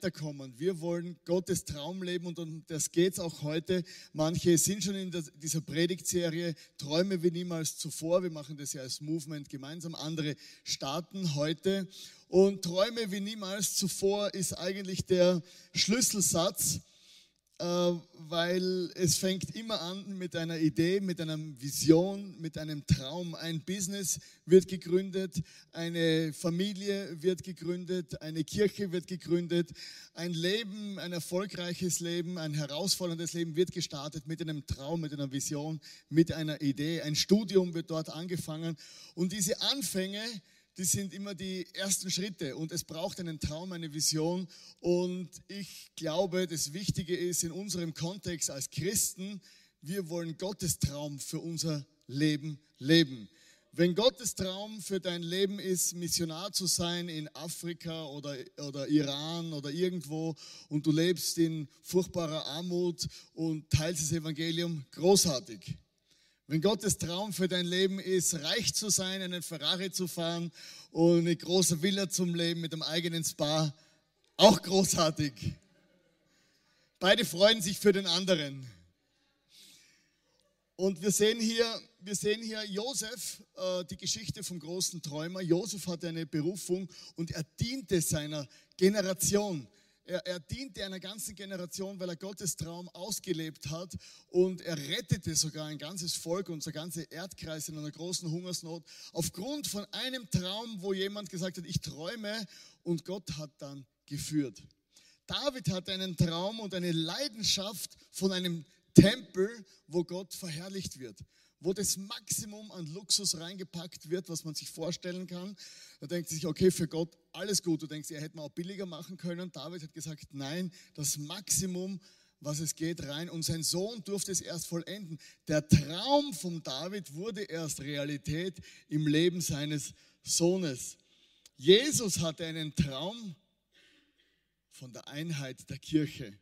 Weiterkommen. Wir wollen Gottes Traum leben und um das geht es auch heute. Manche sind schon in dieser Predigtserie Träume wie niemals zuvor. Wir machen das ja als Movement gemeinsam. Andere starten heute. Und Träume wie niemals zuvor ist eigentlich der Schlüsselsatz weil es fängt immer an mit einer Idee, mit einer Vision, mit einem Traum. Ein Business wird gegründet, eine Familie wird gegründet, eine Kirche wird gegründet, ein Leben, ein erfolgreiches Leben, ein herausforderndes Leben wird gestartet mit einem Traum, mit einer Vision, mit einer Idee. Ein Studium wird dort angefangen und diese Anfänge, die sind immer die ersten Schritte und es braucht einen Traum, eine Vision. Und ich glaube, das Wichtige ist in unserem Kontext als Christen, wir wollen Gottes Traum für unser Leben leben. Wenn Gottes Traum für dein Leben ist, Missionar zu sein in Afrika oder, oder Iran oder irgendwo und du lebst in furchtbarer Armut und teilst das Evangelium, großartig. Wenn Gottes Traum für dein Leben ist, reich zu sein, einen Ferrari zu fahren und eine große Villa zum Leben mit einem eigenen Spa, auch großartig. Beide freuen sich für den anderen. Und wir sehen hier, wir sehen hier Josef, äh, die Geschichte vom großen Träumer. Josef hatte eine Berufung und er diente seiner Generation. Er, er diente einer ganzen Generation, weil er Gottes Traum ausgelebt hat und er rettete sogar ein ganzes Volk, unser ganzer Erdkreis in einer großen Hungersnot, aufgrund von einem Traum, wo jemand gesagt hat, ich träume und Gott hat dann geführt. David hatte einen Traum und eine Leidenschaft von einem Tempel, wo Gott verherrlicht wird wo das Maximum an Luxus reingepackt wird, was man sich vorstellen kann. Da denkt sich, okay, für Gott alles gut. Du denkst, er hätte man auch billiger machen können. David hat gesagt, nein, das Maximum, was es geht, rein. Und sein Sohn durfte es erst vollenden. Der Traum von David wurde erst Realität im Leben seines Sohnes. Jesus hatte einen Traum von der Einheit der Kirche.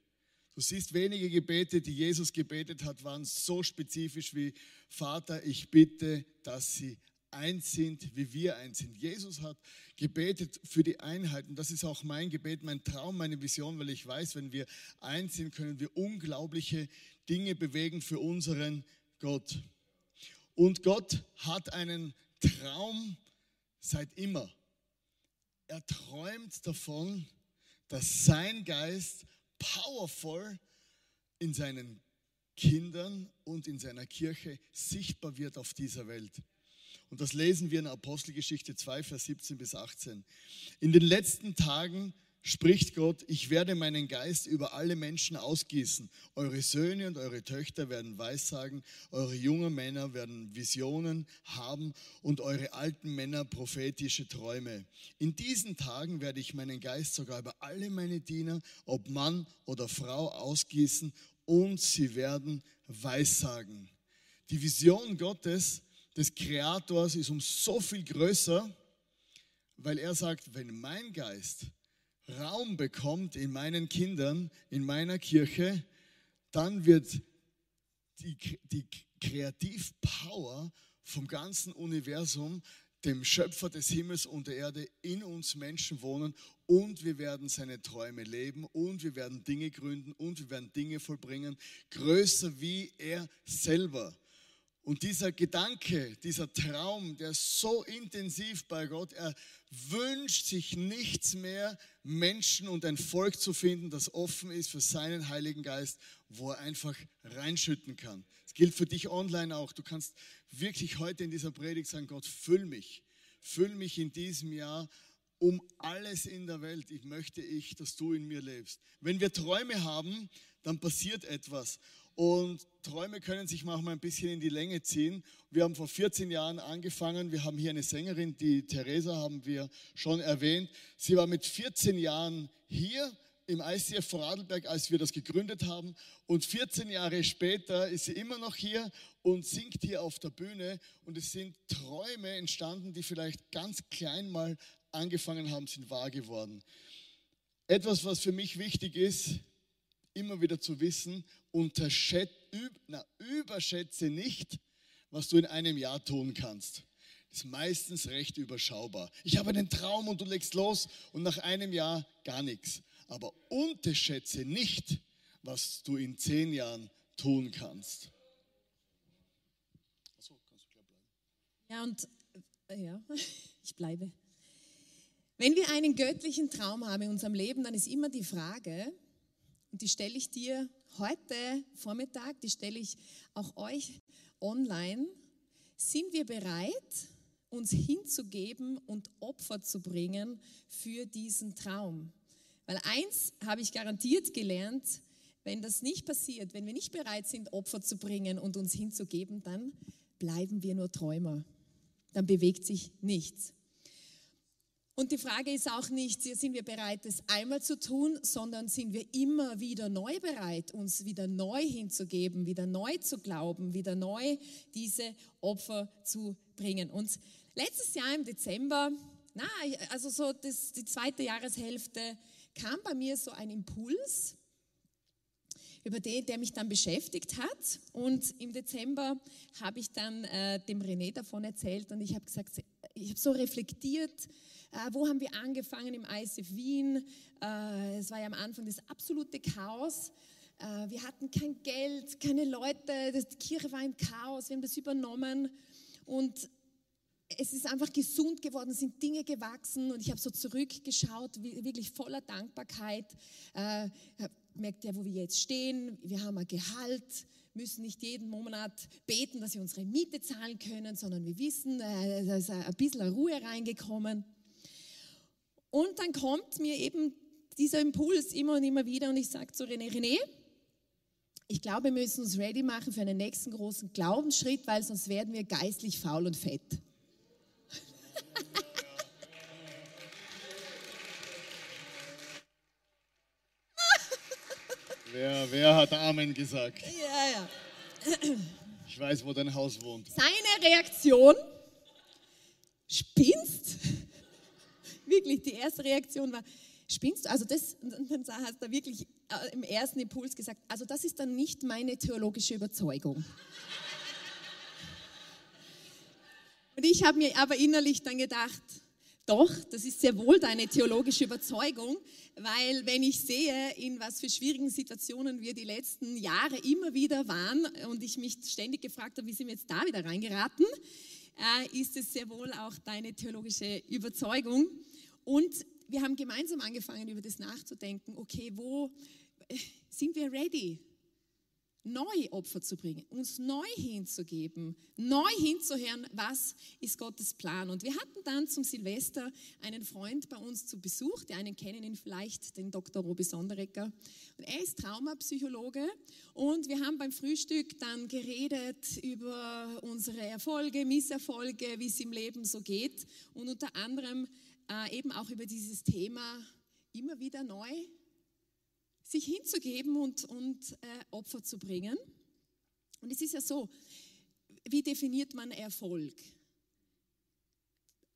Du siehst, wenige Gebete, die Jesus gebetet hat, waren so spezifisch wie Vater, ich bitte, dass sie eins sind, wie wir eins sind. Jesus hat gebetet für die Einheit und das ist auch mein Gebet, mein Traum, meine Vision, weil ich weiß, wenn wir eins sind, können wir unglaubliche Dinge bewegen für unseren Gott. Und Gott hat einen Traum seit immer. Er träumt davon, dass sein Geist powerful in seinen Kindern und in seiner Kirche sichtbar wird auf dieser Welt. Und das lesen wir in Apostelgeschichte 2, Vers 17 bis 18. In den letzten Tagen spricht Gott, ich werde meinen Geist über alle Menschen ausgießen. Eure Söhne und eure Töchter werden Weissagen, eure jungen Männer werden Visionen haben und eure alten Männer prophetische Träume. In diesen Tagen werde ich meinen Geist sogar über alle meine Diener, ob Mann oder Frau, ausgießen und sie werden Weissagen. Die Vision Gottes, des Kreators, ist um so viel größer, weil er sagt, wenn mein Geist Raum bekommt in meinen Kindern, in meiner Kirche, dann wird die, die Kreativpower vom ganzen Universum, dem Schöpfer des Himmels und der Erde, in uns Menschen wohnen und wir werden seine Träume leben und wir werden Dinge gründen und wir werden Dinge vollbringen, größer wie er selber. Und dieser Gedanke, dieser Traum, der ist so intensiv bei Gott, er wünscht sich nichts mehr, Menschen und ein Volk zu finden, das offen ist für seinen Heiligen Geist, wo er einfach reinschütten kann. Das gilt für dich online auch. Du kannst wirklich heute in dieser Predigt sagen, Gott, füll mich, füll mich in diesem Jahr um alles in der Welt. Ich möchte ich, dass du in mir lebst. Wenn wir Träume haben, dann passiert etwas. Und Träume können sich manchmal ein bisschen in die Länge ziehen. Wir haben vor 14 Jahren angefangen. Wir haben hier eine Sängerin, die Theresa haben wir schon erwähnt. Sie war mit 14 Jahren hier im ICF Vorarlberg, als wir das gegründet haben. Und 14 Jahre später ist sie immer noch hier und singt hier auf der Bühne. Und es sind Träume entstanden, die vielleicht ganz klein mal angefangen haben, sind wahr geworden. Etwas, was für mich wichtig ist, immer wieder zu wissen, na, überschätze nicht, was du in einem Jahr tun kannst. Das ist meistens recht überschaubar. Ich habe einen Traum und du legst los und nach einem Jahr gar nichts. Aber unterschätze nicht, was du in zehn Jahren tun kannst. Achso, kannst du bleiben. Ja, und äh, ja, ich bleibe. Wenn wir einen göttlichen Traum haben in unserem Leben, dann ist immer die Frage, und die stelle ich dir heute Vormittag, die stelle ich auch euch online, sind wir bereit, uns hinzugeben und Opfer zu bringen für diesen Traum? Weil eins habe ich garantiert gelernt, wenn das nicht passiert, wenn wir nicht bereit sind, Opfer zu bringen und uns hinzugeben, dann bleiben wir nur Träumer. Dann bewegt sich nichts. Und die Frage ist auch nicht, sind wir bereit, das einmal zu tun, sondern sind wir immer wieder neu bereit, uns wieder neu hinzugeben, wieder neu zu glauben, wieder neu diese Opfer zu bringen. Und letztes Jahr im Dezember, na, also so das, die zweite Jahreshälfte, kam bei mir so ein Impuls, über den, der mich dann beschäftigt hat. Und im Dezember habe ich dann äh, dem René davon erzählt und ich habe gesagt, ich habe so reflektiert, äh, wo haben wir angefangen im ICF Wien? Äh, es war ja am Anfang das absolute Chaos. Äh, wir hatten kein Geld, keine Leute, die Kirche war im Chaos, wir haben das übernommen und es ist einfach gesund geworden, es sind Dinge gewachsen und ich habe so zurückgeschaut, wirklich voller Dankbarkeit. Äh, merkt ja, wo wir jetzt stehen, wir haben ein Gehalt, müssen nicht jeden Monat beten, dass wir unsere Miete zahlen können, sondern wir wissen, äh, da ist ein bisschen Ruhe reingekommen. Und dann kommt mir eben dieser Impuls immer und immer wieder und ich sage zu René, René, ich glaube, wir müssen uns ready machen für einen nächsten großen Glaubensschritt, weil sonst werden wir geistlich faul und fett. wer, wer hat Amen gesagt? Ja, ja. Ich weiß, wo dein Haus wohnt. Seine Reaktion, spinnst? Wirklich, die erste Reaktion war, spinnst du? Also das, dann hast du wirklich äh, im ersten Impuls gesagt, also das ist dann nicht meine theologische Überzeugung. Und ich habe mir aber innerlich dann gedacht, doch, das ist sehr wohl deine theologische Überzeugung, weil wenn ich sehe, in was für schwierigen Situationen wir die letzten Jahre immer wieder waren und ich mich ständig gefragt habe, wie sind wir jetzt da wieder reingeraten, äh, ist es sehr wohl auch deine theologische Überzeugung. Und wir haben gemeinsam angefangen, über das nachzudenken. Okay, wo sind wir ready? Neu Opfer zu bringen, uns neu hinzugeben, neu hinzuhören, was ist Gottes Plan. Und wir hatten dann zum Silvester einen Freund bei uns zu Besuch, die einen kennen ihn vielleicht, den Dr. Robi Sonderecker. Und er ist Traumapsychologe und wir haben beim Frühstück dann geredet über unsere Erfolge, Misserfolge, wie es im Leben so geht und unter anderem äh, eben auch über dieses Thema immer wieder neu sich hinzugeben und, und äh, Opfer zu bringen. Und es ist ja so, wie definiert man Erfolg?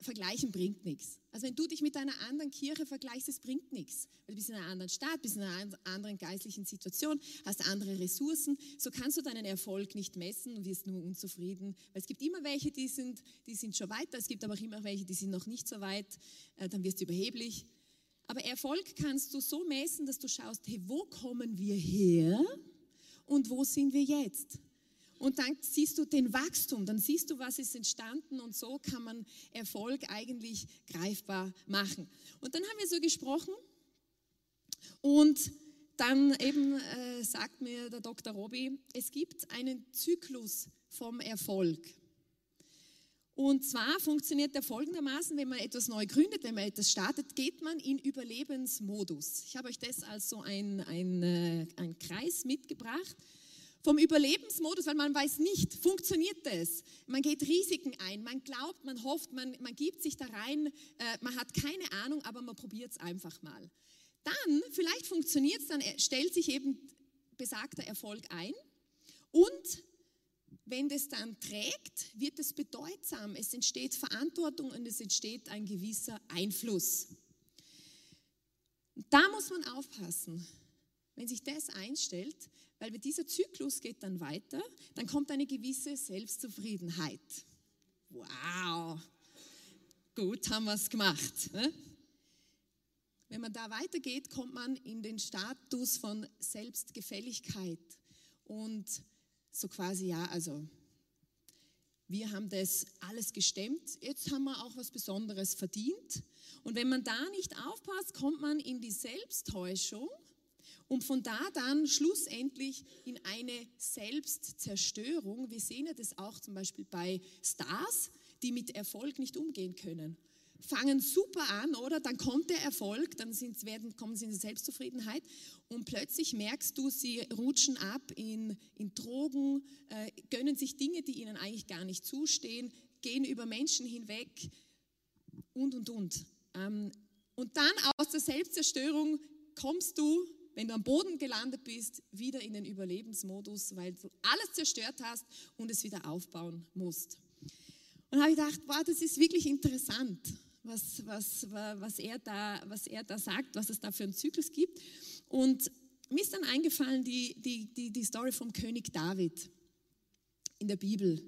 Vergleichen bringt nichts. Also wenn du dich mit einer anderen Kirche vergleichst, es bringt nichts. Du bist in einer anderen Stadt, bist in einer anderen geistlichen Situation, hast andere Ressourcen. So kannst du deinen Erfolg nicht messen und wirst nur unzufrieden. Weil es gibt immer welche, die sind, die sind schon weiter, es gibt aber auch immer welche, die sind noch nicht so weit. Äh, dann wirst du überheblich. Aber Erfolg kannst du so messen, dass du schaust, hey, wo kommen wir her und wo sind wir jetzt? Und dann siehst du den Wachstum, dann siehst du, was ist entstanden und so kann man Erfolg eigentlich greifbar machen. Und dann haben wir so gesprochen und dann eben äh, sagt mir der Dr. Robi, es gibt einen Zyklus vom Erfolg. Und zwar funktioniert der folgendermaßen, wenn man etwas neu gründet, wenn man etwas startet, geht man in Überlebensmodus. Ich habe euch das als so ein, ein, äh, ein Kreis mitgebracht vom Überlebensmodus, weil man weiß nicht, funktioniert das? Man geht Risiken ein, man glaubt, man hofft, man, man gibt sich da rein, äh, man hat keine Ahnung, aber man probiert es einfach mal. Dann, vielleicht funktioniert es, dann stellt sich eben besagter Erfolg ein und wenn das dann trägt, wird es bedeutsam. Es entsteht Verantwortung und es entsteht ein gewisser Einfluss. Da muss man aufpassen, wenn sich das einstellt, weil dieser Zyklus geht dann weiter, dann kommt eine gewisse Selbstzufriedenheit. Wow, gut haben wir es gemacht. Ne? Wenn man da weitergeht, kommt man in den Status von Selbstgefälligkeit und so quasi, ja, also wir haben das alles gestemmt, jetzt haben wir auch was Besonderes verdient. Und wenn man da nicht aufpasst, kommt man in die Selbsttäuschung und von da dann schlussendlich in eine Selbstzerstörung. Wir sehen ja das auch zum Beispiel bei Stars, die mit Erfolg nicht umgehen können fangen super an, oder? Dann kommt der Erfolg, dann sind, werden, kommen sie in die Selbstzufriedenheit und plötzlich merkst du, sie rutschen ab in, in Drogen, äh, gönnen sich Dinge, die ihnen eigentlich gar nicht zustehen, gehen über Menschen hinweg und, und, und. Ähm, und dann aus der Selbstzerstörung kommst du, wenn du am Boden gelandet bist, wieder in den Überlebensmodus, weil du alles zerstört hast und es wieder aufbauen musst. Und habe ich gedacht, wow, das ist wirklich interessant was, was, was, er da, was er da sagt, was es da für einen Zyklus gibt. Und mir ist dann eingefallen die, die, die, die Story vom König David in der Bibel.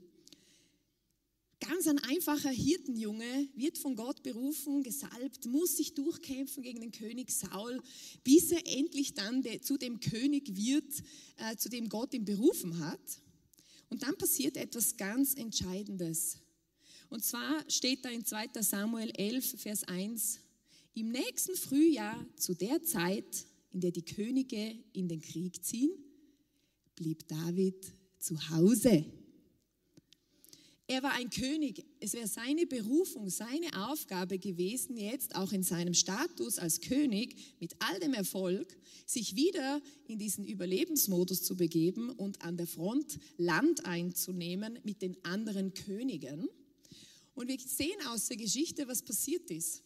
Ganz ein einfacher Hirtenjunge wird von Gott berufen, gesalbt, muss sich durchkämpfen gegen den König Saul, bis er endlich dann zu dem König wird, äh, zu dem Gott ihn berufen hat. Und dann passiert etwas ganz Entscheidendes. Und zwar steht da in 2 Samuel 11, Vers 1, im nächsten Frühjahr, zu der Zeit, in der die Könige in den Krieg ziehen, blieb David zu Hause. Er war ein König. Es wäre seine Berufung, seine Aufgabe gewesen, jetzt auch in seinem Status als König mit all dem Erfolg, sich wieder in diesen Überlebensmodus zu begeben und an der Front Land einzunehmen mit den anderen Königen. Und wir sehen aus der Geschichte, was passiert ist.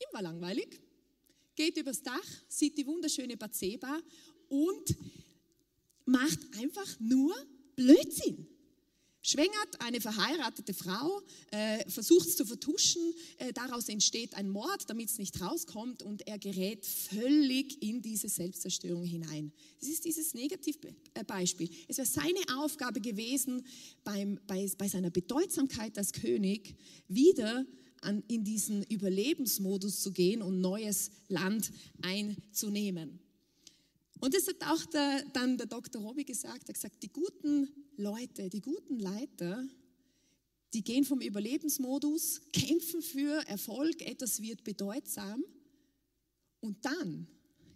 Ihm war langweilig, geht übers Dach, sieht die wunderschöne Bathseba und macht einfach nur Blödsinn. Schwängert eine verheiratete Frau, äh, versucht es zu vertuschen, äh, daraus entsteht ein Mord, damit es nicht rauskommt und er gerät völlig in diese Selbstzerstörung hinein. Das ist dieses Negativbeispiel. Es wäre seine Aufgabe gewesen, beim, bei, bei seiner Bedeutsamkeit als König wieder an, in diesen Überlebensmodus zu gehen und neues Land einzunehmen. Und das hat auch der, dann der Dr. Robi gesagt. Er hat gesagt, die guten Leute, die guten Leiter, die gehen vom Überlebensmodus, kämpfen für Erfolg, etwas wird bedeutsam und dann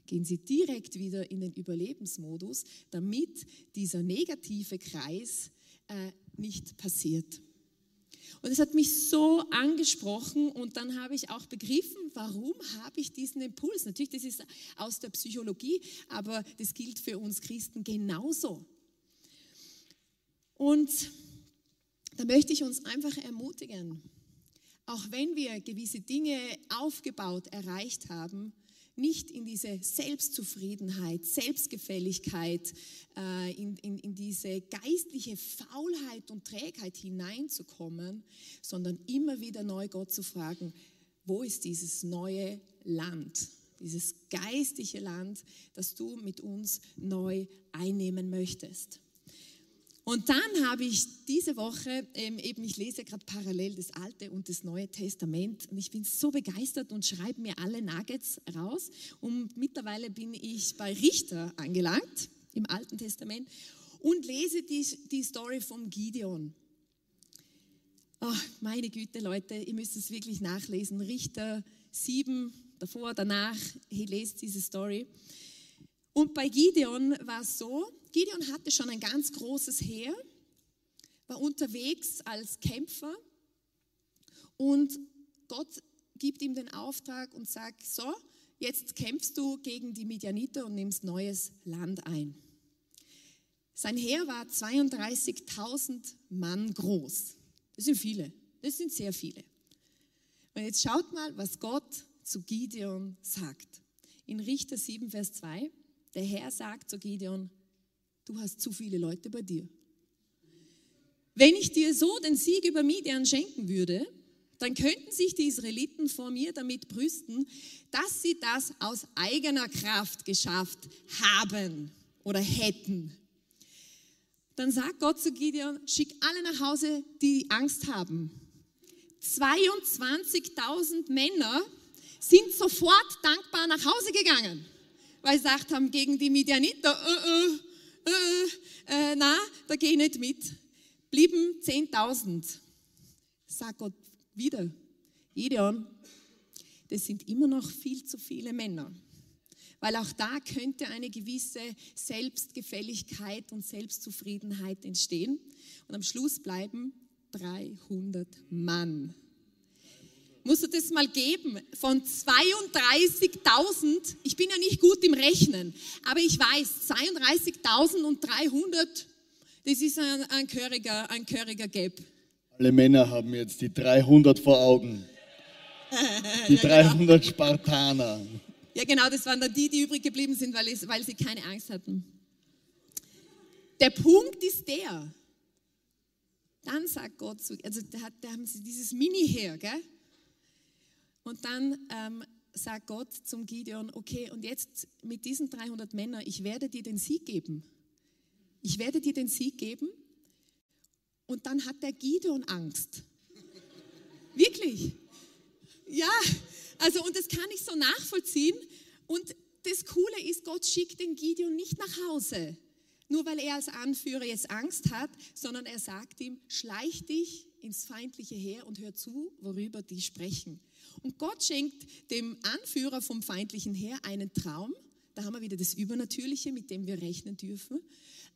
gehen sie direkt wieder in den Überlebensmodus, damit dieser negative Kreis äh, nicht passiert. Und es hat mich so angesprochen und dann habe ich auch begriffen, warum habe ich diesen Impuls. Natürlich, das ist aus der Psychologie, aber das gilt für uns Christen genauso. Und da möchte ich uns einfach ermutigen, auch wenn wir gewisse Dinge aufgebaut, erreicht haben, nicht in diese Selbstzufriedenheit, Selbstgefälligkeit, äh, in, in, in diese geistliche Faulheit und Trägheit hineinzukommen, sondern immer wieder neu Gott zu fragen, wo ist dieses neue Land, dieses geistliche Land, das du mit uns neu einnehmen möchtest. Und dann habe ich diese Woche ähm, eben, ich lese gerade parallel das Alte und das Neue Testament und ich bin so begeistert und schreibe mir alle Nuggets raus. Und mittlerweile bin ich bei Richter angelangt im Alten Testament und lese die, die Story vom Gideon. Oh, meine Güte, Leute, ihr müsst es wirklich nachlesen. Richter 7, davor, danach, ihr lest diese Story. Und bei Gideon war es so, Gideon hatte schon ein ganz großes Heer, war unterwegs als Kämpfer und Gott gibt ihm den Auftrag und sagt, so, jetzt kämpfst du gegen die Midianiter und nimmst neues Land ein. Sein Heer war 32.000 Mann groß. Das sind viele, das sind sehr viele. Und jetzt schaut mal, was Gott zu Gideon sagt. In Richter 7, Vers 2, der Herr sagt zu Gideon, du hast zu viele Leute bei dir. wenn ich dir so den Sieg über Midian schenken würde, dann könnten sich die Israeliten vor mir damit brüsten, dass sie das aus eigener Kraft geschafft haben oder hätten. Dann sagt Gott zu Gideon, schick alle nach Hause, die Angst haben. 22.000 Männer sind sofort dankbar nach Hause gegangen, weil sie gesagt haben, gegen die Midianiter, äh, äh, äh, äh na, da gehe ich nicht mit. Blieben 10.000. Sagt Gott wieder, Gideon, das sind immer noch viel zu viele Männer. Weil auch da könnte eine gewisse Selbstgefälligkeit und Selbstzufriedenheit entstehen. Und am Schluss bleiben 300 Mann. Musst du das mal geben? Von 32.000, ich bin ja nicht gut im Rechnen, aber ich weiß, 32.300, das ist ein, ein gehöriger, ein gehöriger Gap. Alle Männer haben jetzt die 300 vor Augen. Die 300 genau. Spartaner. Ja, genau, das waren dann die, die übrig geblieben sind, weil, es, weil sie keine Angst hatten. Der Punkt ist der, dann sagt Gott zu, also da, da haben sie dieses Mini-Heer, gell? Und dann ähm, sagt Gott zum Gideon, okay, und jetzt mit diesen 300 Männern, ich werde dir den Sieg geben. Ich werde dir den Sieg geben. Und dann hat der Gideon Angst. Wirklich. Ja, also und das kann ich so nachvollziehen. Und das Coole ist, Gott schickt den Gideon nicht nach Hause. Nur weil er als Anführer jetzt Angst hat, sondern er sagt ihm, schleich dich ins feindliche Heer und hör zu, worüber die sprechen. Und Gott schenkt dem Anführer vom feindlichen Heer einen Traum. Da haben wir wieder das Übernatürliche, mit dem wir rechnen dürfen,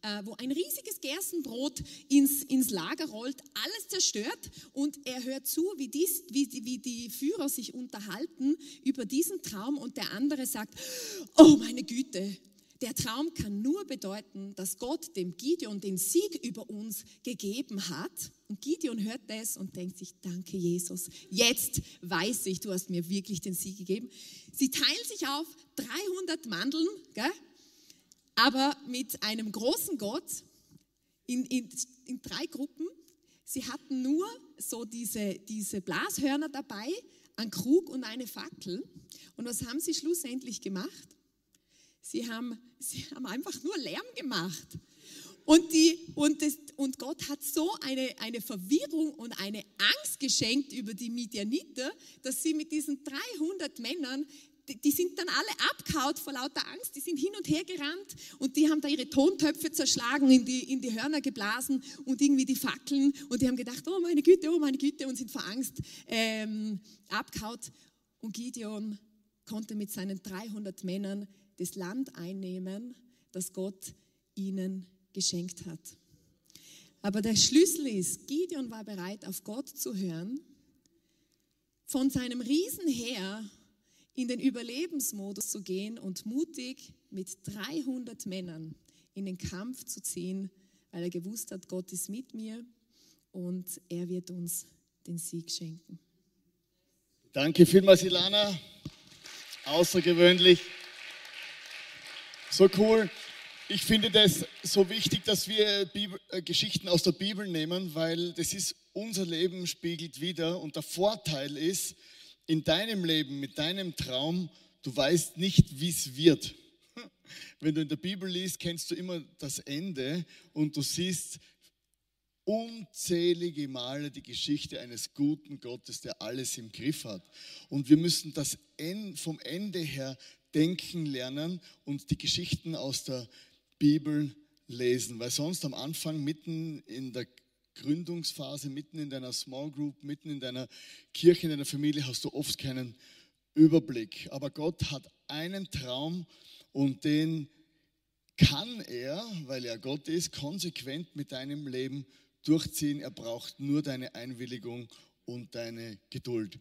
äh, wo ein riesiges Gerstenbrot ins, ins Lager rollt, alles zerstört und er hört zu, wie, dies, wie, wie die Führer sich unterhalten über diesen Traum und der andere sagt, oh meine Güte, der Traum kann nur bedeuten, dass Gott dem Gideon den Sieg über uns gegeben hat. Und Gideon hört das und denkt sich, danke Jesus, jetzt weiß ich, du hast mir wirklich den Sieg gegeben. Sie teilen sich auf 300 Mandeln, gell? aber mit einem großen Gott in, in, in drei Gruppen. Sie hatten nur so diese, diese Blashörner dabei, einen Krug und eine Fackel. Und was haben sie schlussendlich gemacht? Sie haben, sie haben einfach nur Lärm gemacht. Und, die, und, das, und Gott hat so eine, eine Verwirrung und eine Angst geschenkt über die Midianiter, dass sie mit diesen 300 Männern, die, sind dann alle abgehaut vor lauter Angst, die sind hin und her gerannt und die haben da ihre Tontöpfe zerschlagen, in die, in die Hörner geblasen und irgendwie die Fackeln und die haben gedacht, oh meine Güte, oh meine Güte und sind vor Angst ähm, abgehaut. Und Gideon konnte mit seinen 300 Männern das Land einnehmen, das Gott ihnen geschenkt hat. Aber der Schlüssel ist, Gideon war bereit, auf Gott zu hören, von seinem Riesenheer in den Überlebensmodus zu gehen und mutig mit 300 Männern in den Kampf zu ziehen, weil er gewusst hat, Gott ist mit mir und er wird uns den Sieg schenken. Danke vielmals, Ilana. Außergewöhnlich. So cool. Ich finde das so wichtig, dass wir Bibel, äh, Geschichten aus der Bibel nehmen, weil das ist unser Leben spiegelt wieder. Und der Vorteil ist, in deinem Leben, mit deinem Traum, du weißt nicht, wie es wird. Wenn du in der Bibel liest, kennst du immer das Ende und du siehst unzählige Male die Geschichte eines guten Gottes, der alles im Griff hat. Und wir müssen das vom Ende her denken lernen und die Geschichten aus der Bibel lesen, weil sonst am Anfang mitten in der Gründungsphase, mitten in deiner Small Group, mitten in deiner Kirche, in deiner Familie hast du oft keinen Überblick. Aber Gott hat einen Traum und den kann er, weil er Gott ist, konsequent mit deinem Leben durchziehen. Er braucht nur deine Einwilligung und deine Geduld.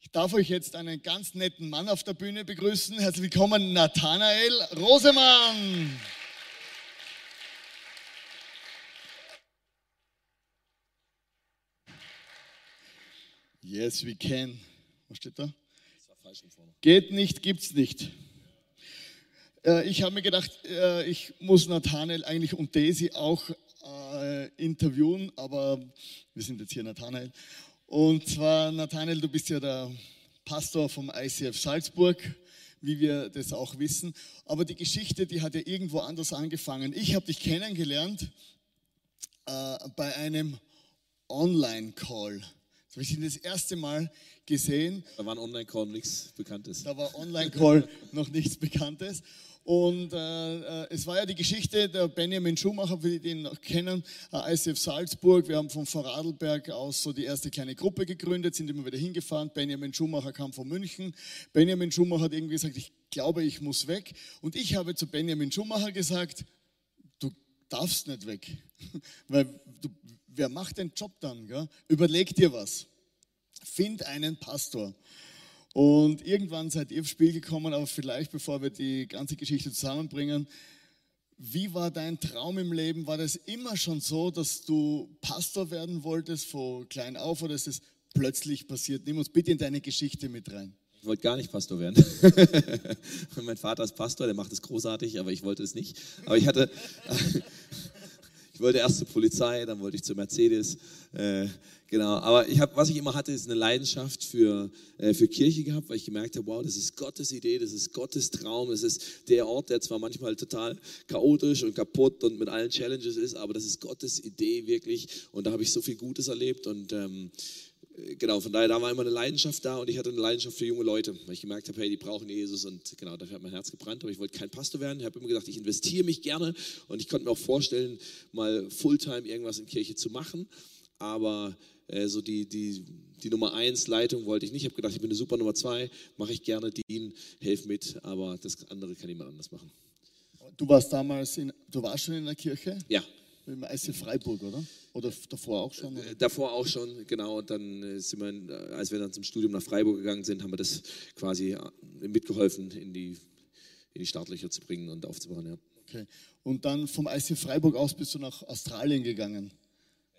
Ich darf euch jetzt einen ganz netten Mann auf der Bühne begrüßen. Herzlich willkommen, Nathanael Rosemann. Yes, we can. Was steht da? Geht nicht, gibt's nicht. Äh, ich habe mir gedacht, äh, ich muss Nathanael eigentlich und Daisy auch äh, interviewen, aber wir sind jetzt hier Nathanael. Und zwar, Nathanael, du bist ja der Pastor vom ICF Salzburg, wie wir das auch wissen. Aber die Geschichte, die hat ja irgendwo anders angefangen. Ich habe dich kennengelernt äh, bei einem Online-Call. Das habe ich das erste Mal gesehen. Da war ein Online-Call nichts Bekanntes. Da war Online-Call noch nichts Bekanntes. Und äh, äh, es war ja die Geschichte der Benjamin Schumacher, für die den noch kennen, äh, ICF Salzburg. Wir haben von Vorarlberg aus so die erste kleine Gruppe gegründet, sind immer wieder hingefahren. Benjamin Schumacher kam von München. Benjamin Schumacher hat irgendwie gesagt, ich glaube, ich muss weg. Und ich habe zu Benjamin Schumacher gesagt, du darfst nicht weg. Weil du, wer macht den Job dann? Gell? Überleg dir was. Find einen Pastor. Und irgendwann seid ihr aufs Spiel gekommen, aber vielleicht bevor wir die ganze Geschichte zusammenbringen, wie war dein Traum im Leben? War das immer schon so, dass du Pastor werden wolltest von klein auf oder ist es plötzlich passiert? Nimm uns bitte in deine Geschichte mit rein. Ich wollte gar nicht Pastor werden. mein Vater ist Pastor, der macht es großartig, aber ich wollte es nicht. Aber ich hatte, ich wollte erst zur Polizei, dann wollte ich zur Mercedes. Äh, Genau, aber ich hab, was ich immer hatte, ist eine Leidenschaft für, äh, für Kirche gehabt, weil ich gemerkt habe, wow, das ist Gottes Idee, das ist Gottes Traum, das ist der Ort, der zwar manchmal total chaotisch und kaputt und mit allen Challenges ist, aber das ist Gottes Idee wirklich und da habe ich so viel Gutes erlebt und ähm, genau, von daher, da war immer eine Leidenschaft da und ich hatte eine Leidenschaft für junge Leute, weil ich gemerkt habe, hey, die brauchen Jesus und genau, dafür hat mein Herz gebrannt, aber ich wollte kein Pastor werden. Ich habe immer gesagt, ich investiere mich gerne und ich konnte mir auch vorstellen, mal Fulltime irgendwas in Kirche zu machen, aber äh, so die, die, die Nummer eins Leitung wollte ich nicht. Ich habe gedacht, ich bin eine super Nummer zwei, mache ich gerne, dien, helf mit, aber das andere kann jemand anders machen. Du warst damals, in, du warst schon in der Kirche? Ja. Im IC Freiburg, oder? Oder davor auch schon? Oder? Äh, davor auch schon, genau. Und dann äh, sind wir, als wir dann zum Studium nach Freiburg gegangen sind, haben wir das quasi mitgeholfen, in die, in die Startlöcher zu bringen und aufzubauen. Ja. Okay. Und dann vom IC Freiburg aus bist du nach Australien gegangen?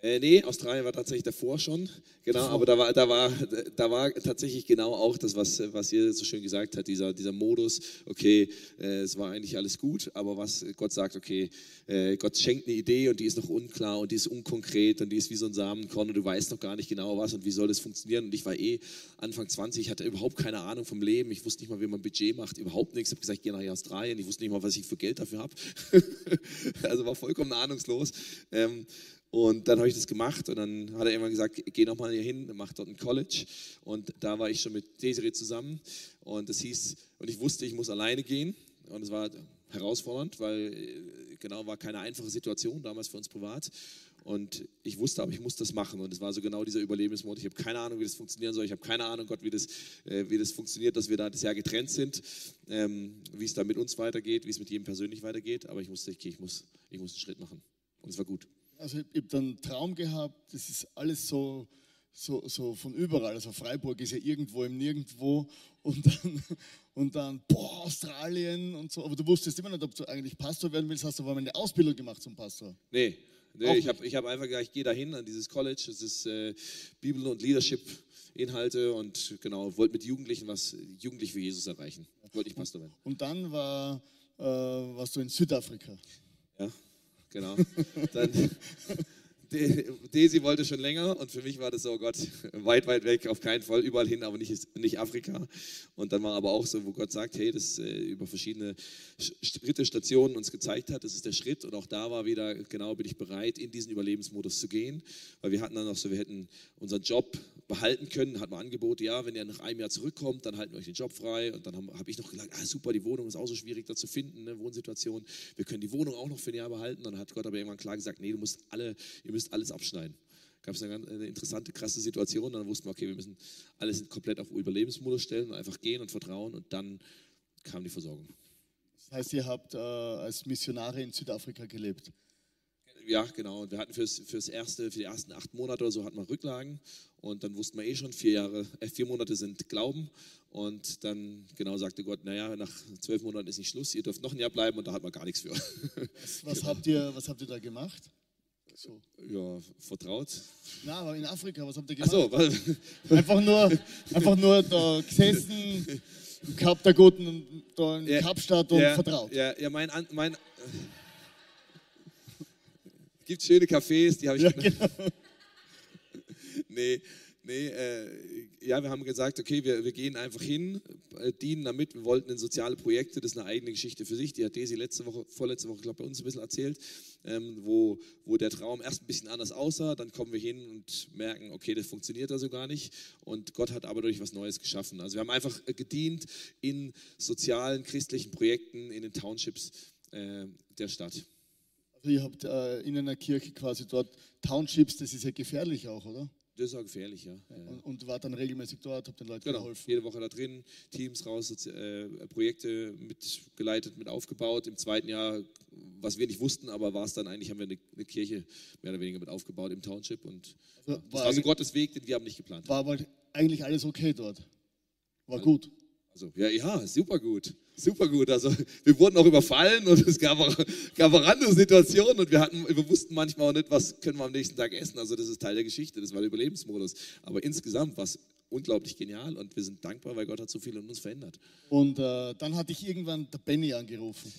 Äh, nee, Australien war tatsächlich davor schon, genau, aber da war, da war, da war tatsächlich genau auch das, was, was ihr so schön gesagt habt, dieser, dieser Modus, okay, äh, es war eigentlich alles gut, aber was Gott sagt, okay, äh, Gott schenkt eine Idee und die ist noch unklar und die ist unkonkret und die ist wie so ein Samenkorn und du weißt noch gar nicht genau was und wie soll das funktionieren und ich war eh Anfang 20, hatte überhaupt keine Ahnung vom Leben, ich wusste nicht mal, wie man Budget macht, überhaupt nichts, ich habe gesagt, ich gehe nach Australien, ich wusste nicht mal, was ich für Geld dafür habe, also war vollkommen ahnungslos. Ähm, und dann habe ich das gemacht und dann hat er irgendwann gesagt, geh nochmal hier hin, mach dort ein College. Und da war ich schon mit Desiree zusammen und das hieß, und ich wusste, ich muss alleine gehen. Und es war herausfordernd, weil äh, genau war keine einfache Situation damals für uns privat. Und ich wusste aber, ich muss das machen. Und es war so genau dieser Überlebensmodus. Ich habe keine Ahnung, wie das funktionieren soll. Ich habe keine Ahnung, Gott, wie das, äh, wie das funktioniert, dass wir da das Jahr getrennt sind, ähm, wie es da mit uns weitergeht, wie es mit jedem persönlich weitergeht. Aber ich wusste, okay, ich muss, ich muss einen Schritt machen. Und es war gut also ich, habe dann einen Traum gehabt, das ist alles so, so, so von überall. Also Freiburg ist ja irgendwo im Nirgendwo und dann, und dann, boah, Australien und so. Aber du wusstest immer nicht, ob du eigentlich Pastor werden willst. Hast du aber eine Ausbildung gemacht zum Pastor? Nee, nee ich habe ich hab einfach gesagt, ich gehe dahin an dieses College. Das ist äh, Bibel und Leadership. Inhalte und genau, wollte mit Jugendlichen was Jugendlich für Jesus erreichen. Wollte ich Pastor werden. Und dann war, äh, warst du in Südafrika. Ja, genau. Dann, Desi wollte schon länger und für mich war das so, oh Gott, weit, weit weg, auf keinen Fall, überall hin, aber nicht, nicht Afrika. Und dann war aber auch so, wo Gott sagt, hey, das äh, über verschiedene Schritte, Stationen uns gezeigt hat, das ist der Schritt. Und auch da war wieder, genau, bin ich bereit, in diesen Überlebensmodus zu gehen, weil wir hatten dann noch so, wir hätten unseren Job behalten können, hatten wir Angebote, ja, wenn ihr nach einem Jahr zurückkommt, dann halten wir euch den Job frei. Und dann habe hab ich noch gesagt, ah, super, die Wohnung ist auch so schwierig da zu finden, ne, Wohnsituation. Wir können die Wohnung auch noch für ein Jahr behalten. Dann hat Gott aber irgendwann klar gesagt, nee, du musst alle, ihr müsst alles abschneiden. Gab es eine, eine interessante, krasse Situation. Dann wussten wir, okay, wir müssen alles komplett auf Überlebensmodus stellen und einfach gehen und vertrauen. Und dann kam die Versorgung. Das heißt, ihr habt äh, als Missionare in Südafrika gelebt? Ja, genau. Und wir hatten fürs, fürs erste, für die ersten acht Monate oder so hatten wir Rücklagen und dann wussten wir eh schon, vier Jahre, äh, vier Monate sind Glauben. Und dann genau sagte Gott, naja, nach zwölf Monaten ist nicht Schluss, ihr dürft noch ein Jahr bleiben und da hat man gar nichts für. Was, was habt, ihr, was habt ihr da gemacht? So. Ja, vertraut. Na, aber in Afrika, was habt ihr gemacht? Ach so, einfach nur, einfach nur da gesessen, gehabt der Guten, da in ja, Kapstadt und ja, vertraut. Ja, ja mein, mein gibt schöne Cafés, die habe ich. Ja, genau. nee, nee, äh, ja, wir haben gesagt, okay, wir, wir gehen einfach hin, äh, dienen damit. Wir wollten in soziale Projekte, das ist eine eigene Geschichte für sich. Die hat Desi letzte Woche, vorletzte Woche, glaube bei uns ein bisschen erzählt, ähm, wo, wo der Traum erst ein bisschen anders aussah. Dann kommen wir hin und merken, okay, das funktioniert also gar nicht. Und Gott hat aber durch was Neues geschaffen. Also wir haben einfach äh, gedient in sozialen, christlichen Projekten in den Townships äh, der Stadt. Also ihr habt äh, in einer Kirche quasi dort Townships, das ist ja gefährlich auch, oder? Das ist auch gefährlich, ja. ja. Und, und war dann regelmäßig dort, habt den Leuten Genau, geholfen. jede Woche da drin, Teams raus, äh, Projekte mitgeleitet, mit aufgebaut. Im zweiten Jahr, was wir nicht wussten, aber war es dann eigentlich, haben wir eine, eine Kirche mehr oder weniger mit aufgebaut im Township. Und Also ja, das war war so Gottes Weg, den wir haben nicht geplant. War aber eigentlich alles okay dort. War gut. Also, ja, ja, super gut. Super gut. Also, wir wurden auch überfallen und es gab auch, gab auch andere Situationen und wir, hatten, wir wussten manchmal auch nicht, was können wir am nächsten Tag essen. Also, das ist Teil der Geschichte, das war der Überlebensmodus. Aber insgesamt war es unglaublich genial und wir sind dankbar, weil Gott hat so viel in uns verändert. Und äh, dann hatte ich irgendwann der Benny angerufen.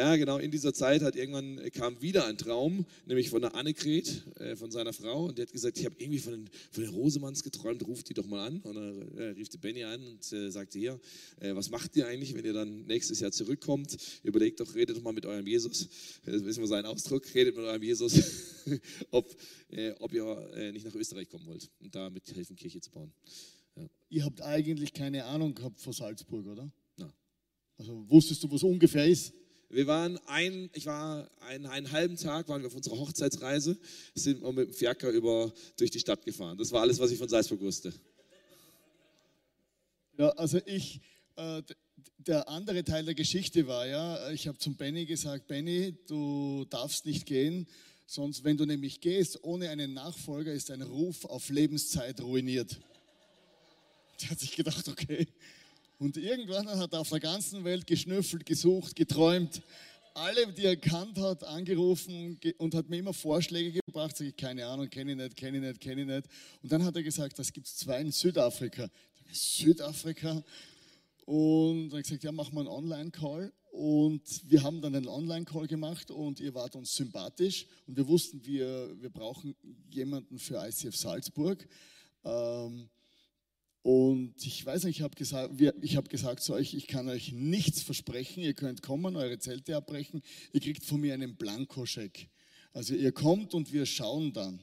Ja, genau, in dieser Zeit hat irgendwann äh, kam wieder ein Traum, nämlich von der Annegret, äh, von seiner Frau. Und die hat gesagt, ich habe irgendwie von den, von den Rosemanns geträumt, ruft die doch mal an. Und dann äh, rief die Benny an und äh, sagte, hier, äh, was macht ihr eigentlich, wenn ihr dann nächstes Jahr zurückkommt? Überlegt doch, redet doch mal mit eurem Jesus. Äh, Das wissen wir seinen Ausdruck, redet mit eurem Jesus, ob, ob ihr nicht nach Österreich kommen wollt und da mithelfen, Kirche zu bauen. Ihr habt eigentlich keine Ahnung gehabt von Salzburg, oder? Na. Also wusstest du, wo es ungefähr ist? Wir waren ein, ich war einen, einen halben Tag, waren wir auf unserer Hochzeitsreise, sind wir mit dem Fiaker über, durch die Stadt gefahren. Das war alles, was ich von Salzburg wusste. Ja, also ich, äh, der andere Teil der Geschichte war ja, ich habe zum Benny gesagt, Benny, du darfst nicht gehen, sonst wenn du nämlich gehst, ohne einen Nachfolger ist dein Ruf auf Lebenszeit ruiniert. Der hat sich gedacht, okay. Und irgendwann hat er auf der ganzen Welt geschnüffelt, gesucht, geträumt. Alle, die er kannt hat, angerufen ge- und hat mir immer Vorschläge gebracht. Sag ich, keine Ahnung, kenne ich nicht, kenne ich nicht, kenne ich nicht. Und dann hat er gesagt, das gibt es zwei in Südafrika. Südafrika? Und dann gesagt, ja, machen wir einen Online-Call. Und wir haben dann einen Online-Call gemacht und ihr wart uns sympathisch. Und wir wussten, wir, wir brauchen jemanden für ICF Salzburg. Ähm, und ich weiß nicht, ich habe gesagt, habe gesagt zu euch, ich kann euch nichts versprechen. Ihr könnt kommen, eure Zelte abbrechen. Ihr kriegt von mir einen Blankoscheck. Also ihr kommt und wir schauen dann.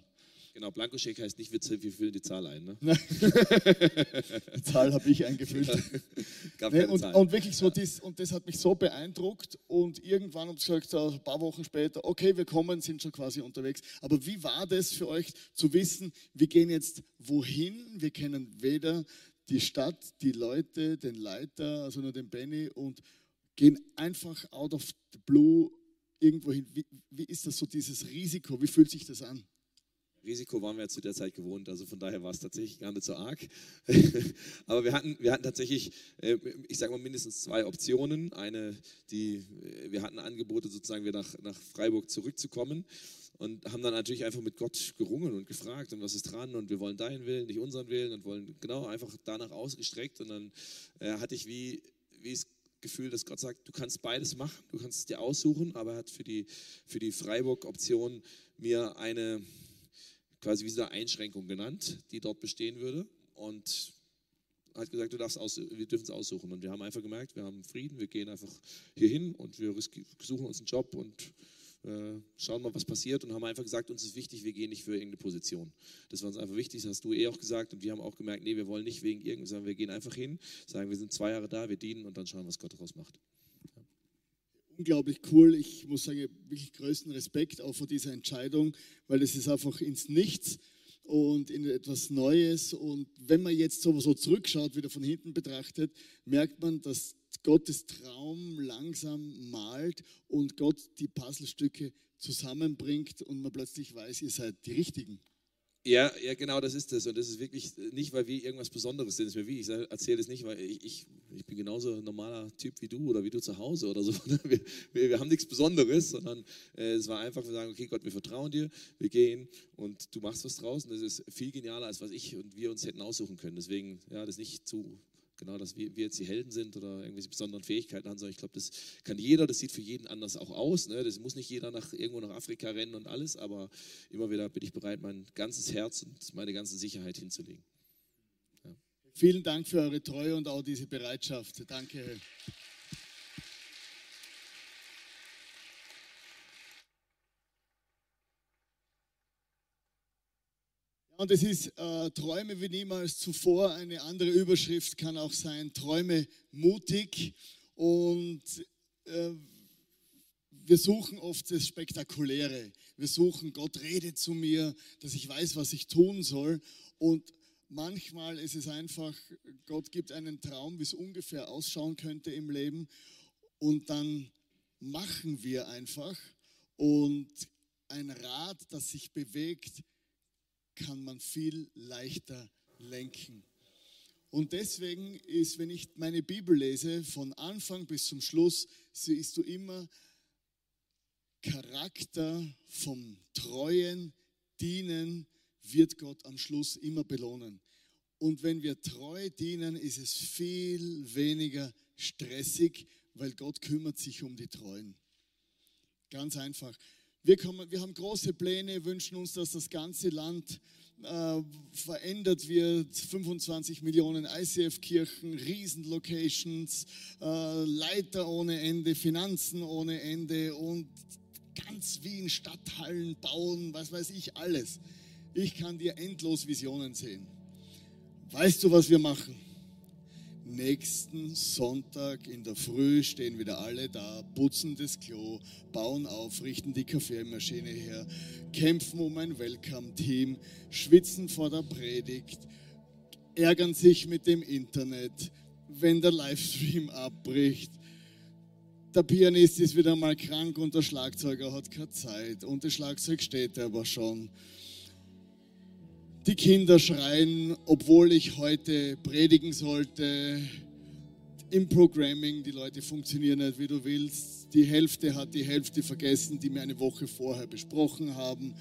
Genau, Blankoscheck heißt nicht, wir, füllen die Zahl ein. Ne? Die Zahl habe ich eingefüllt. Gab Nee, und, und wirklich so, das, und das hat mich so beeindruckt. Und irgendwann haben sie gesagt, so ein paar Wochen später, okay, wir kommen, sind schon quasi unterwegs. Aber wie war das für euch zu wissen, wir gehen jetzt wohin? Wir kennen weder die Stadt, die Leute, den Leiter, also nur den Benny und gehen einfach out of the blue irgendwo hin. Wie, wie ist das so, dieses Risiko? Wie fühlt sich das an? Risiko waren wir zu der Zeit gewohnt, also von daher war es tatsächlich gar nicht so arg. Aber wir hatten, wir hatten tatsächlich, äh, ich sage mal, mindestens zwei Optionen. Eine, die, äh, wir hatten Angebote, sozusagen wieder nach, nach Freiburg zurückzukommen und haben dann natürlich einfach mit Gott gerungen und gefragt, und was ist dran und wir wollen deinen Willen, nicht unseren Willen und wollen genau einfach danach ausgestreckt. Und dann äh, hatte ich wie, wie das Gefühl, dass Gott sagt, du kannst beides machen, du kannst es dir aussuchen, aber er hat für die, für die Freiburg-Option mir eine quasi wie eine Einschränkung genannt, die dort bestehen würde. Und hat gesagt, du darfst aus, wir dürfen es aussuchen. Und wir haben einfach gemerkt, wir haben Frieden, wir gehen einfach hier hin und wir suchen uns einen Job und äh, schauen mal, was passiert. Und haben einfach gesagt, uns ist wichtig, wir gehen nicht für irgendeine Position. Das war uns einfach wichtig, das hast du eh auch gesagt. Und wir haben auch gemerkt, nee, wir wollen nicht wegen irgendwas, sondern wir gehen einfach hin, sagen, wir sind zwei Jahre da, wir dienen und dann schauen, was Gott daraus macht. Unglaublich cool. Ich muss sagen, wirklich größten Respekt auch vor dieser Entscheidung, weil es ist einfach ins Nichts und in etwas Neues. Und wenn man jetzt sowieso zurückschaut, wieder von hinten betrachtet, merkt man, dass Gottes Traum langsam malt und Gott die Puzzlestücke zusammenbringt und man plötzlich weiß, ihr seid die Richtigen. Ja, ja, genau, das ist es. Und das ist wirklich nicht, weil wir irgendwas Besonderes sind. Das ist mir wie, ich erzähle das nicht, weil ich, ich, ich bin genauso ein normaler Typ wie du oder wie du zu Hause oder so. Wir, wir, wir haben nichts Besonderes, sondern äh, es war einfach, wir sagen, okay, Gott, wir vertrauen dir, wir gehen und du machst was draus. Und das ist viel genialer, als was ich und wir uns hätten aussuchen können. Deswegen, ja, das nicht zu, genau, dass wir, wir jetzt die Helden sind oder irgendwelche besonderen Fähigkeiten haben, sondern ich glaube, das kann jeder, das sieht für jeden anders auch aus. Ne? Das muss nicht jeder nach, irgendwo nach Afrika rennen und alles, aber immer wieder bin ich bereit, mein ganzes Herz und meine ganze Sicherheit hinzulegen. Ja. Vielen Dank für eure Treue und auch diese Bereitschaft. Danke. Und es ist äh, Träume wie niemals zuvor. Eine andere Überschrift kann auch sein, Träume mutig. Und äh, wir suchen oft das Spektakuläre. Wir suchen, Gott redet zu mir, dass ich weiß, was ich tun soll. Und manchmal ist es einfach, Gott gibt einen Traum, wie es ungefähr ausschauen könnte im Leben. Und dann machen wir einfach. Und ein Rad, das sich bewegt, kann man viel leichter lenken. Und deswegen ist, wenn ich meine Bibel lese, von Anfang bis zum Schluss, siehst du immer Charakter vom treuen Dienen wird Gott am Schluss immer belohnen. Und wenn wir treu dienen, ist es viel weniger stressig, weil Gott kümmert sich um die Treuen. Ganz einfach. Wir, kommen, wir haben große Pläne, wünschen uns, dass das ganze Land äh, verändert wird. 25 Millionen ICF-Kirchen, Riesenlocations, äh, Leiter ohne Ende, Finanzen ohne Ende und ganz Wien Stadthallen bauen, was weiß ich alles. Ich kann dir endlos Visionen sehen. Weißt du, was wir machen? Nächsten Sonntag in der Früh stehen wieder alle da, putzen das Klo, bauen auf, richten die Kaffeemaschine her, kämpfen um ein Welcome-Team, schwitzen vor der Predigt, ärgern sich mit dem Internet, wenn der Livestream abbricht. Der Pianist ist wieder mal krank und der Schlagzeuger hat keine Zeit und das Schlagzeug steht aber schon. Die Kinder schreien, obwohl ich heute predigen sollte. Im Programming, die Leute funktionieren nicht, wie du willst. Die Hälfte hat die Hälfte vergessen, die wir eine Woche vorher besprochen haben.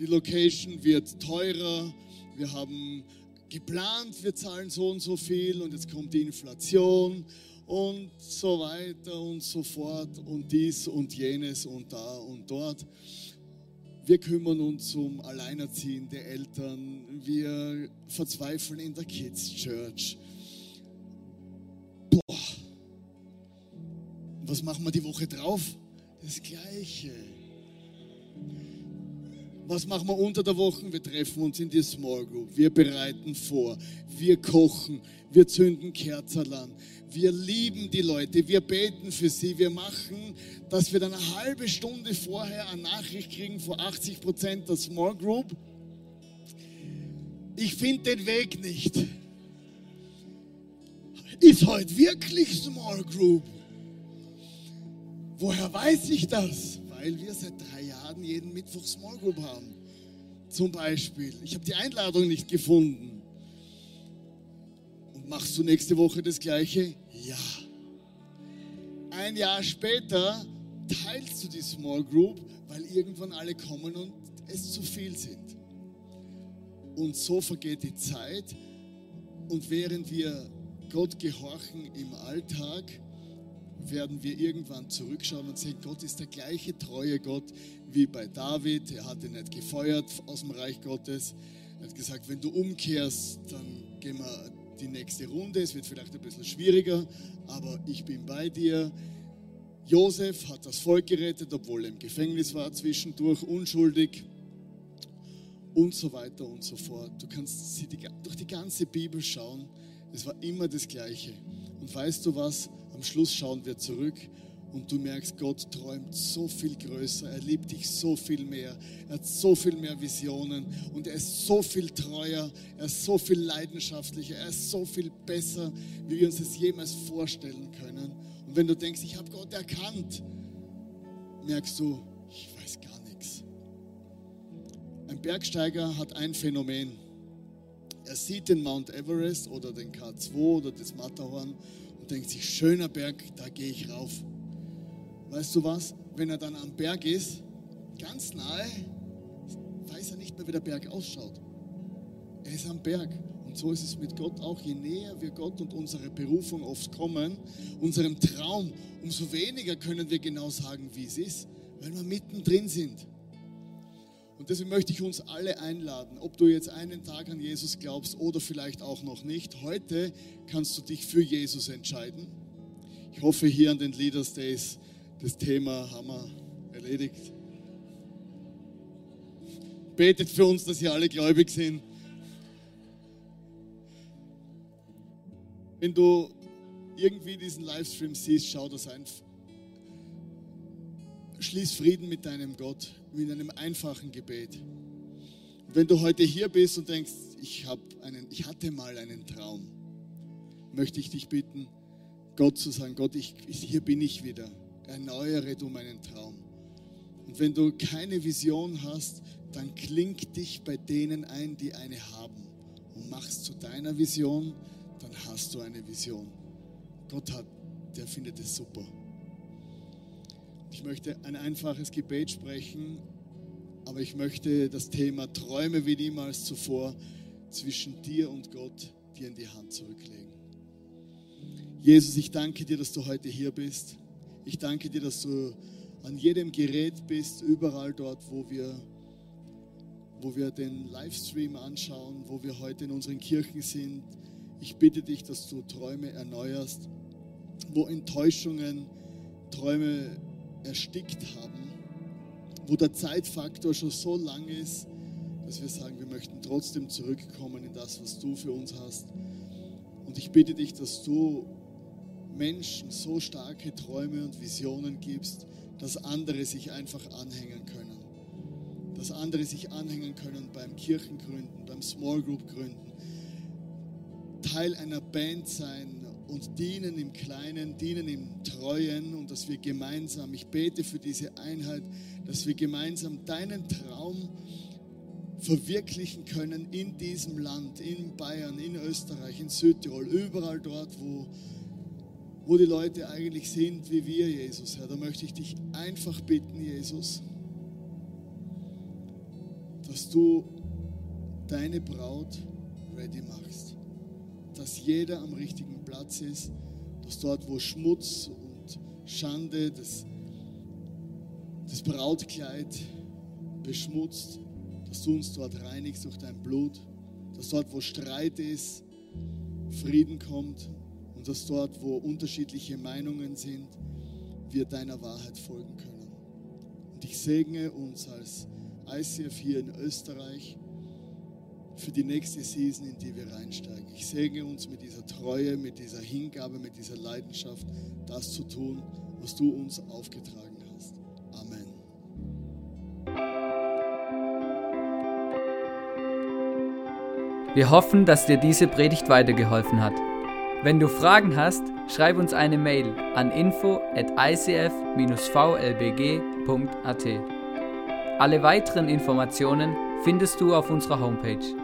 Die Location wird teurer. Wir haben geplant, wir zahlen so und so viel und jetzt kommt die Inflation und so weiter und so fort und dies und jenes und da und dort. Wir kümmern uns um alleinerziehende Eltern. Wir verzweifeln in der Kids Church. Boah. Was machen wir die Woche drauf? Das Gleiche. Was machen wir unter der Woche? Wir treffen uns in die Small Group. Wir bereiten vor. Wir kochen. Wir zünden Kerzen an. Wir lieben die Leute, wir beten für sie, wir machen, dass wir dann eine halbe Stunde vorher eine Nachricht kriegen vor 80 Prozent der Small Group. Ich finde den Weg nicht. Ist heute wirklich Small Group? Woher weiß ich das? Weil wir seit drei Jahren jeden Mittwoch Small Group haben. Zum Beispiel. Ich habe die Einladung nicht gefunden. Und machst du nächste Woche das Gleiche? Ja. Ein Jahr später teilst du die Small Group, weil irgendwann alle kommen und es zu viel sind. Und so vergeht die Zeit. Und während wir Gott gehorchen im Alltag, werden wir irgendwann zurückschauen und sehen, Gott ist der gleiche treue Gott wie bei David. Er hat ihn nicht gefeuert aus dem Reich Gottes. Er hat gesagt, wenn du umkehrst, dann gehen wir die nächste Runde. Es wird vielleicht ein bisschen schwieriger, aber ich bin bei dir. Josef hat das Volk gerettet, obwohl er im Gefängnis war, zwischendurch unschuldig und so weiter und so fort. Du kannst durch die ganze Bibel schauen. Es war immer das Gleiche. Und weißt du was? Am Schluss schauen wir zurück und du merkst, Gott träumt so viel größer, er liebt dich so viel mehr, er hat so viel mehr Visionen und er ist so viel treuer, er ist so viel leidenschaftlicher, er ist so viel besser, wie wir uns das jemals vorstellen können. Und wenn du denkst, ich habe Gott erkannt, merkst du, ich weiß gar nichts. Ein Bergsteiger hat ein Phänomen. Er sieht den Mount Everest oder den K2 oder das Matterhorn denkt sich, schöner Berg, da gehe ich rauf. Weißt du was? Wenn er dann am Berg ist, ganz nahe, weiß er nicht mehr, wie der Berg ausschaut. Er ist am Berg. Und so ist es mit Gott auch. Je näher wir Gott und unsere Berufung oft kommen, unserem Traum, umso weniger können wir genau sagen, wie es ist, weil wir mittendrin sind. Und deswegen möchte ich uns alle einladen, ob du jetzt einen Tag an Jesus glaubst oder vielleicht auch noch nicht. Heute kannst du dich für Jesus entscheiden. Ich hoffe, hier an den Leaders Days das Thema haben wir erledigt. Betet für uns, dass ihr alle gläubig sind. Wenn du irgendwie diesen Livestream siehst, schau das einfach. Schließ Frieden mit deinem Gott, mit einem einfachen Gebet. Und wenn du heute hier bist und denkst, ich, einen, ich hatte mal einen Traum, möchte ich dich bitten, Gott zu sagen, Gott, ich, hier bin ich wieder. Erneuere du meinen Traum. Und wenn du keine Vision hast, dann kling dich bei denen ein, die eine haben und machst zu deiner Vision, dann hast du eine Vision. Gott hat, der findet es super. Ich möchte ein einfaches Gebet sprechen, aber ich möchte das Thema Träume wie niemals zuvor zwischen dir und Gott dir in die Hand zurücklegen. Jesus, ich danke dir, dass du heute hier bist. Ich danke dir, dass du an jedem Gerät bist, überall dort, wo wir wo wir den Livestream anschauen, wo wir heute in unseren Kirchen sind. Ich bitte dich, dass du Träume erneuerst, wo Enttäuschungen Träume erstickt haben, wo der Zeitfaktor schon so lang ist, dass wir sagen, wir möchten trotzdem zurückkommen in das, was du für uns hast. Und ich bitte dich, dass du Menschen so starke Träume und Visionen gibst, dass andere sich einfach anhängen können dass andere sich anhängen können beim Kirchengründen, beim Small Group gründen, Teil einer Band sein und dienen im Kleinen, dienen im Treuen und dass wir gemeinsam, ich bete für diese Einheit, dass wir gemeinsam deinen Traum verwirklichen können in diesem Land, in Bayern, in Österreich, in Südtirol, überall dort, wo, wo die Leute eigentlich sind wie wir, Jesus. Herr, da möchte ich dich einfach bitten, Jesus dass du deine Braut ready machst. Dass jeder am richtigen Platz ist, dass dort, wo Schmutz und Schande das, das Brautkleid beschmutzt, dass du uns dort reinigst durch dein Blut, dass dort, wo Streit ist, Frieden kommt und dass dort, wo unterschiedliche Meinungen sind, wir deiner Wahrheit folgen können. Und ich segne uns als ICF hier in Österreich für die nächste Season, in die wir reinsteigen. Ich segne uns mit dieser Treue, mit dieser Hingabe, mit dieser Leidenschaft, das zu tun, was du uns aufgetragen hast. Amen. Wir hoffen, dass dir diese Predigt weitergeholfen hat. Wenn du Fragen hast, schreib uns eine Mail an info at icf-vlbg.at. Alle weiteren Informationen findest du auf unserer Homepage